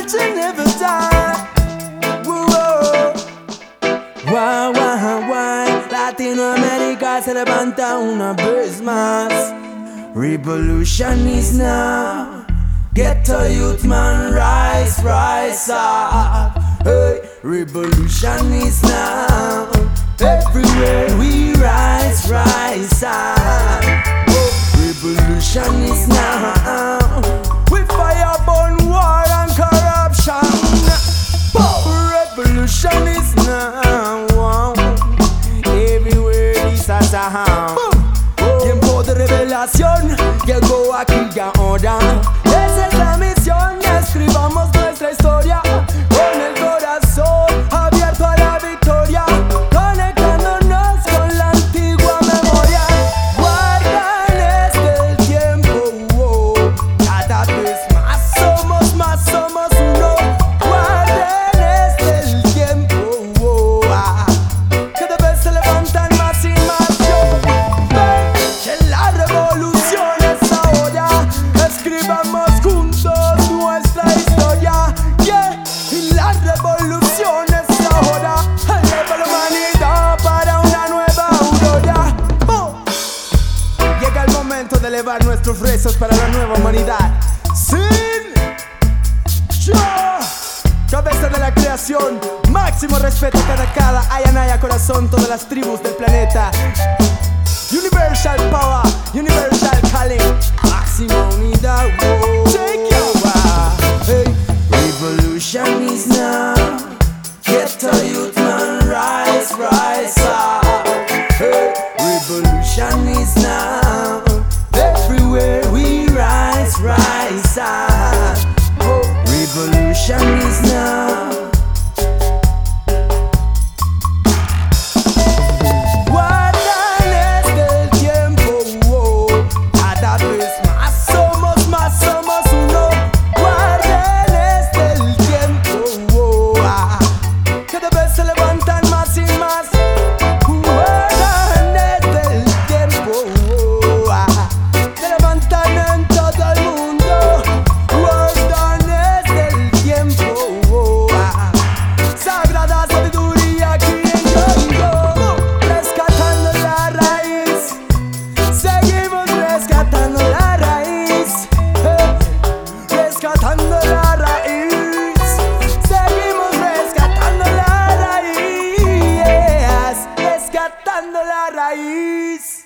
melting every time. Whoa. Why, why, why? Latino America se levanta una vez más. Revolution is now. Get a youth man, rise, rise up. Hey, revolution is now. Everywhere we rise, rise up. Tiempo de revelación llegó aquí y ahora. Esa es la misión. Escribamos nuestra historia con el corazón abierto a la victoria. Conectándonos con la antigua memoria. Guardan este tiempo. oh. Cada vez nuestros rezos para la nueva humanidad. Sin yo, cabeza de la creación, máximo respeto cada cada ayanaya corazón, todas las tribus del planeta. Universal power, universal calling, máxima unidad. Whoa. Take your hey. Revolution is now. Ghetto youth man, rise, rise. Generation is cortando la raíz.